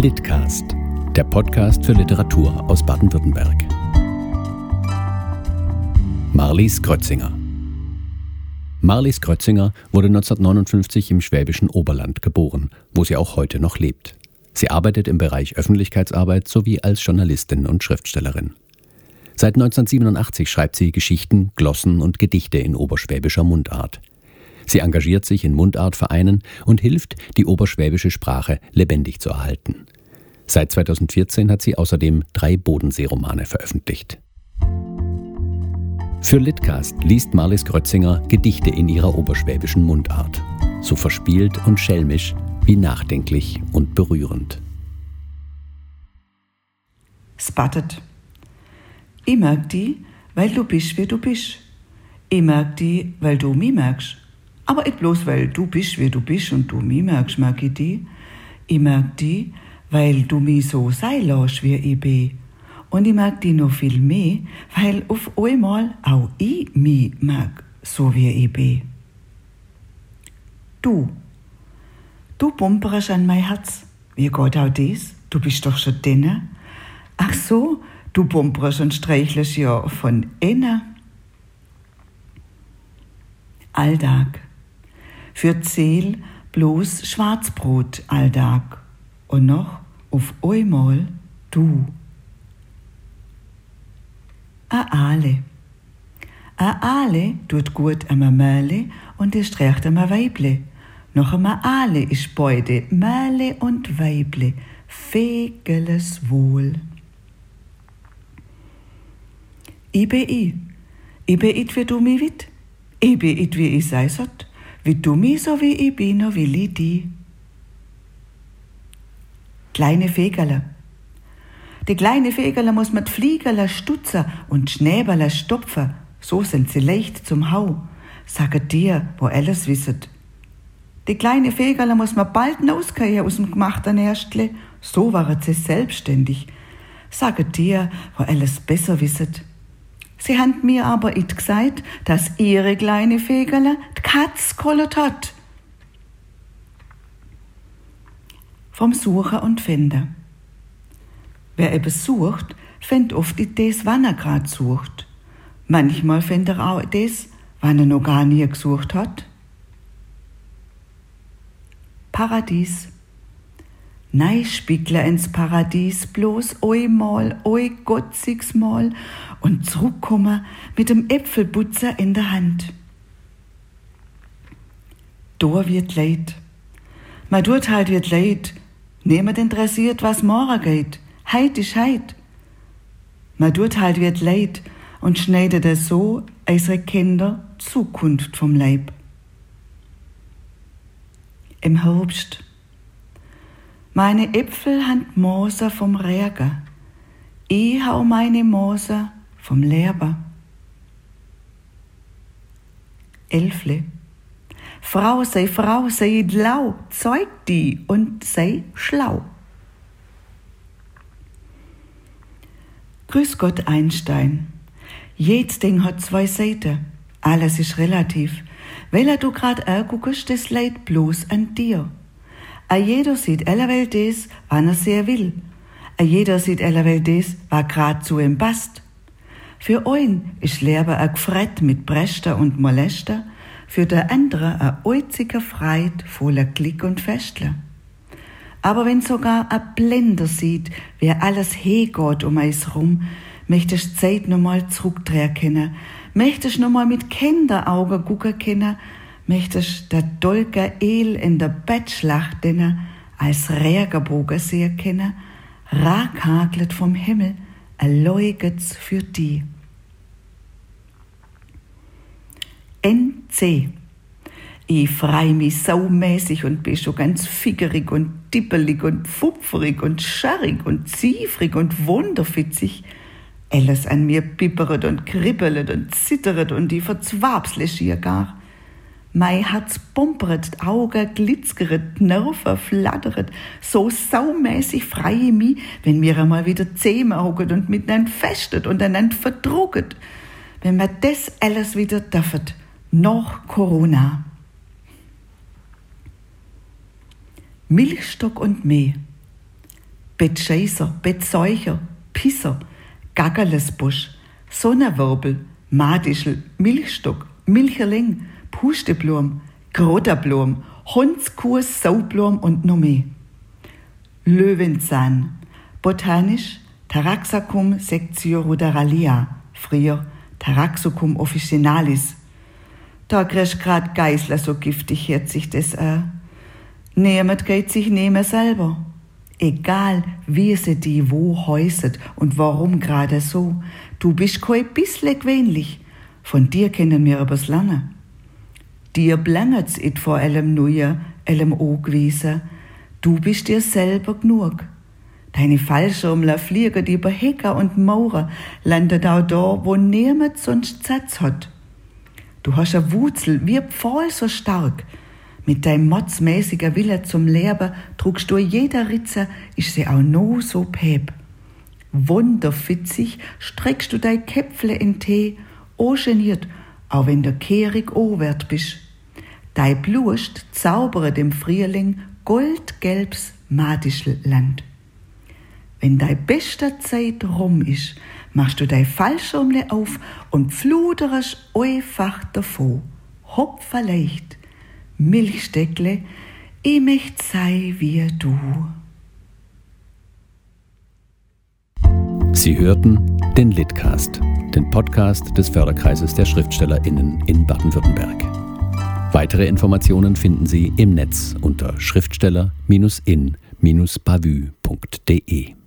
Litcast, der Podcast für Literatur aus Baden-Württemberg. Marlies Krötzinger. Marlies Krötzinger wurde 1959 im schwäbischen Oberland geboren, wo sie auch heute noch lebt. Sie arbeitet im Bereich Öffentlichkeitsarbeit sowie als Journalistin und Schriftstellerin. Seit 1987 schreibt sie Geschichten, Glossen und Gedichte in oberschwäbischer Mundart. Sie engagiert sich in Mundartvereinen und hilft, die oberschwäbische Sprache lebendig zu erhalten. Seit 2014 hat sie außerdem drei Bodenseeromane veröffentlicht. Für Litcast liest Marlies Grötzinger Gedichte in ihrer oberschwäbischen Mundart. So verspielt und schelmisch wie nachdenklich und berührend. Spotted. Ich mag die, weil du bist, wie du bist. Ich mag die, weil du mich magst. Aber nicht bloß, weil du bist, wie du bist und du mich magst, mag ich die. Ich mag die, weil du mich so sein lässt, wie ich bin. Und ich mag die noch viel mehr, weil auf einmal auch ich mich mag, so wie ich bin. Du, du bumperst an mein Herz. Wie geht auch das? Du bist doch schon denne. Ach so, du bumperst und streichelst ja von innen. Alltag. Für Zeel bloß Schwarzbrot alltag und noch auf einmal du. A Ale. A Ale tut gut am Möhle und es streicht am Weible. Noch am Ale ist beide Möhle und Weible, fegeles Wohl. Bin it, wie du mich wit. It, wie ich sei sot. Wie du mich so wie ich bin, no will ich die kleine Fegerle. Die kleine Fegerle muss mit Fliegerle stutzen und Schnäberle stopfen, so sind sie leicht zum Hau. Sage dir, wo alles wisset. Die kleine Fegerle muss man bald hinausgehen aus dem gemachten Erstle, so war sie selbstständig. Sage dir, wo alles besser wisset. Sie han mir aber it gesagt, dass ihre kleine Fegerle die Katz kollet hat. vom Sucher und Finder. Wer etwas sucht, findet oft das, wann er grad sucht. Manchmal findet er auch das, wann er noch gar nie gesucht hat. Paradies. Nei spiegler ins Paradies bloß einmal, oi gotzigs Mal und zurückkommen mit dem Äpfelbutzer in der Hand. Da wird leid. Ma dort halt wird leid, Niemand interessiert, was morgen geht. Heit ist heit. Man tut halt wird leid und schneidet es so unsere Kinder Zukunft vom Leib. Im Herbst. Meine Äpfel han Moser vom Regen. Ich hau meine Moser vom Leber. Elfle. Frau sei Frau, sei lau, zeug die und sei schlau. Grüß Gott Einstein. Jedes Ding hat zwei Seiten. Alles ist relativ. Weil du grad anguckst, das leid bloß an dir. A jeder sieht alle Welt des, wann er sehr will. A jeder sieht alle Welt des, was grad zu ihm passt. Für ein ist Lehrer a Gfrett mit Brächter und Molester, für der andere a einziger Freit voller Glück und Festle. Aber wenn sogar a Blender sieht, wer alles hegeht um eis rum, möchtest Zeit noch mal zurückdrehen können, möchtest noch mal mit Kinderaugen gucken können, möchtest der Dolker El in der Bettschlacht denen als Regerbogen sehen können, rakhaglet vom Himmel, erleuget's für die. NC. Ich freu mich saumäßig und bin schon ganz fickerig und dippelig und pfupferig und scharrig und ziefrig und wunderfitzig. Alles an mir bipperet und kribbelet und zitteret und die verzwabsle schier gar. Mei Herz bumperet, Auge glitzgeret, Nerven flatteret, so saumäßig freie mi, wenn mir einmal wieder Zähme hocket und miteinander festet und einander verdrucket. Wenn mir das alles wieder dürfet noch Corona. Milchstock und Meh. Bettscheißer, Bettseucher, Pisser, Gaggerlesbusch, Sonnenwirbel, Madischel, Milchstock, Milcherling, Pusteblum, Groterblum, Hundskuss, Saublum und noch mehr. Löwenzahn, botanisch Taraxacum sectioruderalia, früher Taraxacum officinalis. Da kriegst grad Geißler so giftig, hört sich das an. Niemand geht sich nehmen selber. Egal, wie sie die wo häuset und warum gerade so, du bist kein bissle gewöhnlich. Von dir kennen wir übers Lange. Dir blänget's it vor allem neue, allem o gewesen. Du bist dir selber genug. Deine Fallschirmler fliegen über Hecker und Mauer, landet auch da, wo niemand sonst Satz hat. Du hast a Wurzel wie Pfahl so stark, mit deinem motzmäßiger Wille zum Leben trugst du jeder Ritze, ist sie auch no so päb. Wunderfitzig streckst du dein Käpfle in Tee, o geniert, auch wenn der kehrig o wert bist. Dei Blust zaubere dem Frühling goldgelbs Madischland. Wenn dei bester Zeit rum ist, machst du dei Fallschirmle auf und fluderst einfach davor. Hopp verleicht. Milchsteckle, ich möcht sei wie du. Sie hörten den Litcast, den Podcast des Förderkreises der SchriftstellerInnen in Baden-Württemberg. Weitere Informationen finden Sie im Netz unter schriftsteller-in-bavü.de.